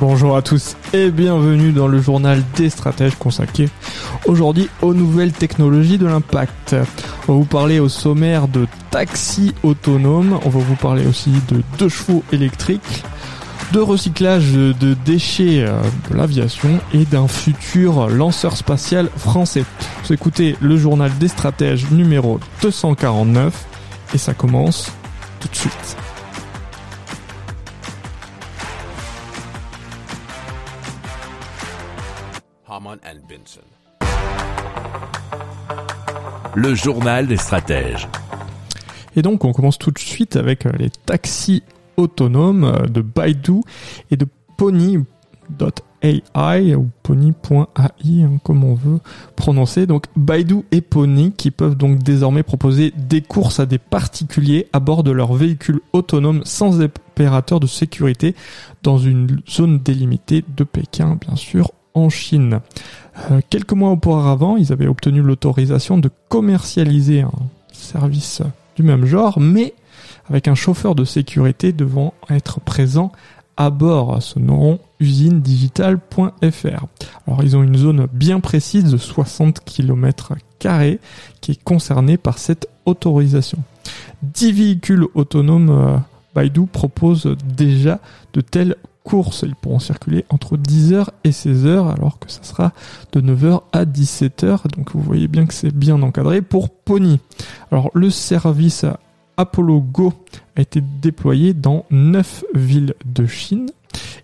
Bonjour à tous et bienvenue dans le journal des stratèges consacré aujourd'hui aux nouvelles technologies de l'impact. On va vous parler au sommaire de taxis autonomes, on va vous parler aussi de deux chevaux électriques, de recyclage de déchets euh, de l'aviation et d'un futur lanceur spatial français. Vous écoutez le journal des stratèges numéro 249 et ça commence tout de suite. Haman and Benson. Le journal des stratèges. Et donc on commence tout de suite avec euh, les taxis autonomes euh, de Baidu et de Pony.ai ou Pony.ai hein, comme on veut prononcer. Donc Baidu et Pony qui peuvent donc désormais proposer des courses à des particuliers à bord de leurs véhicules autonomes sans opérateur de sécurité dans une zone délimitée de Pékin bien sûr en Chine. Euh, quelques mois auparavant, ils avaient obtenu l'autorisation de commercialiser un service du même genre, mais avec un chauffeur de sécurité devant être présent à bord. Ce nom usinedigitale.fr. Alors ils ont une zone bien précise de 60 km qui est concernée par cette autorisation. 10 véhicules autonomes euh, Baidu propose déjà de telles courses. Ils pourront circuler entre 10h et 16h alors que ça sera de 9h à 17h. Donc vous voyez bien que c'est bien encadré pour Pony. Alors le service Apollo Go a été déployé dans 9 villes de Chine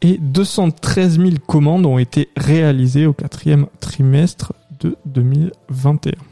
et 213 000 commandes ont été réalisées au quatrième trimestre de 2021.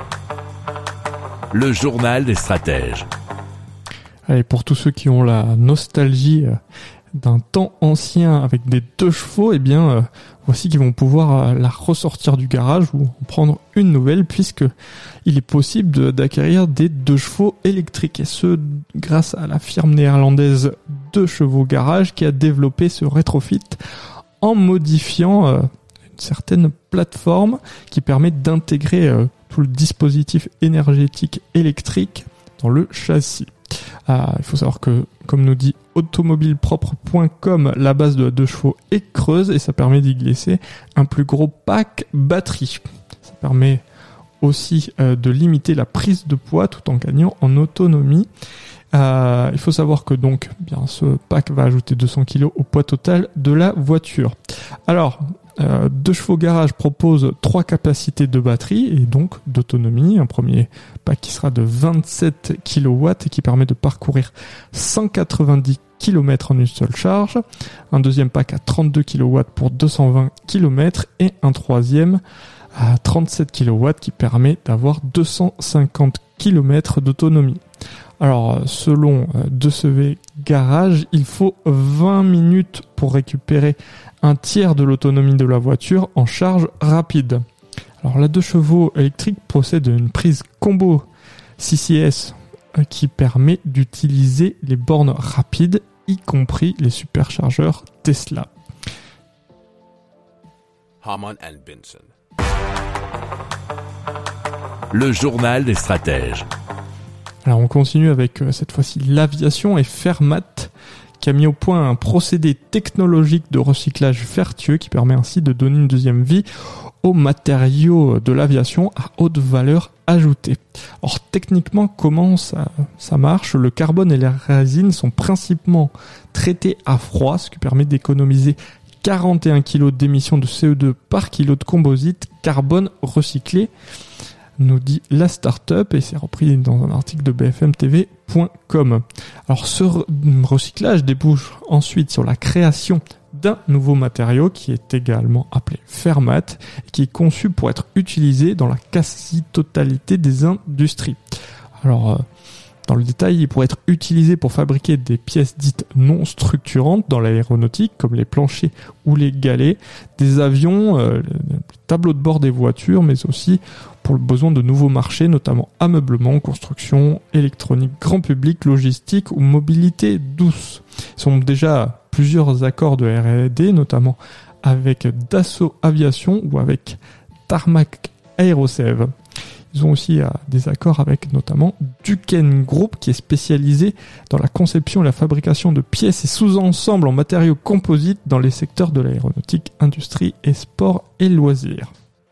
Le journal des stratèges. Allez, pour tous ceux qui ont la nostalgie euh, d'un temps ancien avec des deux chevaux, eh bien, euh, voici qu'ils vont pouvoir euh, la ressortir du garage ou en prendre une nouvelle puisque il est possible d'acquérir des deux chevaux électriques et ce grâce à la firme néerlandaise Deux Chevaux Garage qui a développé ce rétrofit en modifiant une certaine plateforme qui permet d'intégrer tout le dispositif énergétique électrique dans le châssis. Ah, il faut savoir que, comme nous dit automobilepropre.com, la base de deux chevaux est creuse et ça permet d'y glisser un plus gros pack batterie. Ça permet aussi euh, de limiter la prise de poids tout en gagnant en autonomie. Euh, il faut savoir que donc, bien, ce pack va ajouter 200 kg au poids total de la voiture. Alors, euh, Deux Chevaux Garage propose trois capacités de batterie et donc d'autonomie. Un premier pack qui sera de 27 kW et qui permet de parcourir 190 km en une seule charge. Un deuxième pack à 32 kW pour 220 km et un troisième à 37 kW qui permet d'avoir 250 km d'autonomie. Alors, euh, selon euh, De CV Garage, il faut 20 minutes pour récupérer un tiers de l'autonomie de la voiture en charge rapide. Alors, la 2 chevaux électrique possède une prise combo CCS euh, qui permet d'utiliser les bornes rapides, y compris les superchargeurs Tesla. Le journal des stratèges. Alors on continue avec euh, cette fois-ci l'aviation et Fermat qui a mis au point un procédé technologique de recyclage vertueux qui permet ainsi de donner une deuxième vie aux matériaux de l'aviation à haute valeur ajoutée. Or techniquement comment ça, marche? Le carbone et les résines sont principalement traités à froid, ce qui permet d'économiser 41 kg d'émissions de CO2 par kilo de composite carbone recyclé, nous dit la start-up et c'est repris dans un article de bfmtv.com. Alors ce recyclage débouche ensuite sur la création d'un nouveau matériau qui est également appelé Fermat et qui est conçu pour être utilisé dans la quasi-totalité des industries. Alors, euh, dans le détail, il pourrait être utilisé pour fabriquer des pièces dites non structurantes dans l'aéronautique, comme les planchers ou les galets, des avions, euh, les tableaux de bord des voitures, mais aussi le besoin de nouveaux marchés, notamment ameublement, construction, électronique, grand public, logistique ou mobilité douce. Ils sont déjà plusieurs accords de R&D, notamment avec Dassault Aviation ou avec Tarmac Aerosev. Ils ont aussi euh, des accords avec notamment Duquesne Group qui est spécialisé dans la conception et la fabrication de pièces et sous-ensembles en matériaux composites dans les secteurs de l'aéronautique, industrie et sport et loisirs.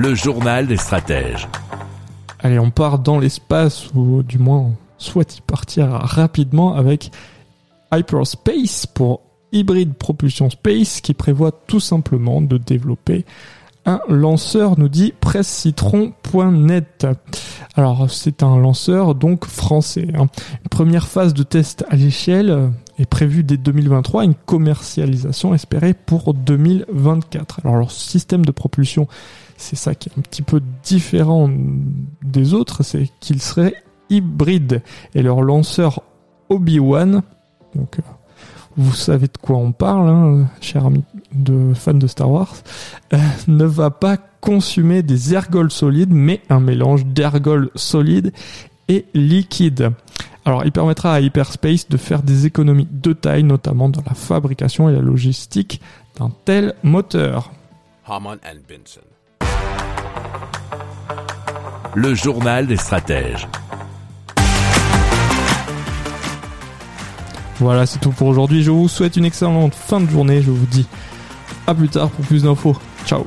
Le journal des stratèges. Allez, on part dans l'espace, ou du moins on souhaite y partir rapidement avec Hyperspace pour Hybrid Propulsion Space qui prévoit tout simplement de développer un lanceur, nous dit pressecitron.net. Alors c'est un lanceur donc français. Hein. Une première phase de test à l'échelle est prévue dès 2023, une commercialisation espérée pour 2024. Alors leur système de propulsion, c'est ça qui est un petit peu différent des autres, c'est qu'il serait hybride. Et leur lanceur Obi-Wan, donc euh, vous savez de quoi on parle, hein, cher ami de fans de Star Wars, euh, ne va pas consumer des ergols solides, mais un mélange d'ergols solides et liquides. Alors, il permettra à Hyperspace de faire des économies de taille, notamment dans la fabrication et la logistique d'un tel moteur. Le journal des stratèges. Voilà, c'est tout pour aujourd'hui. Je vous souhaite une excellente fin de journée. Je vous dis à plus tard pour plus d'infos. Ciao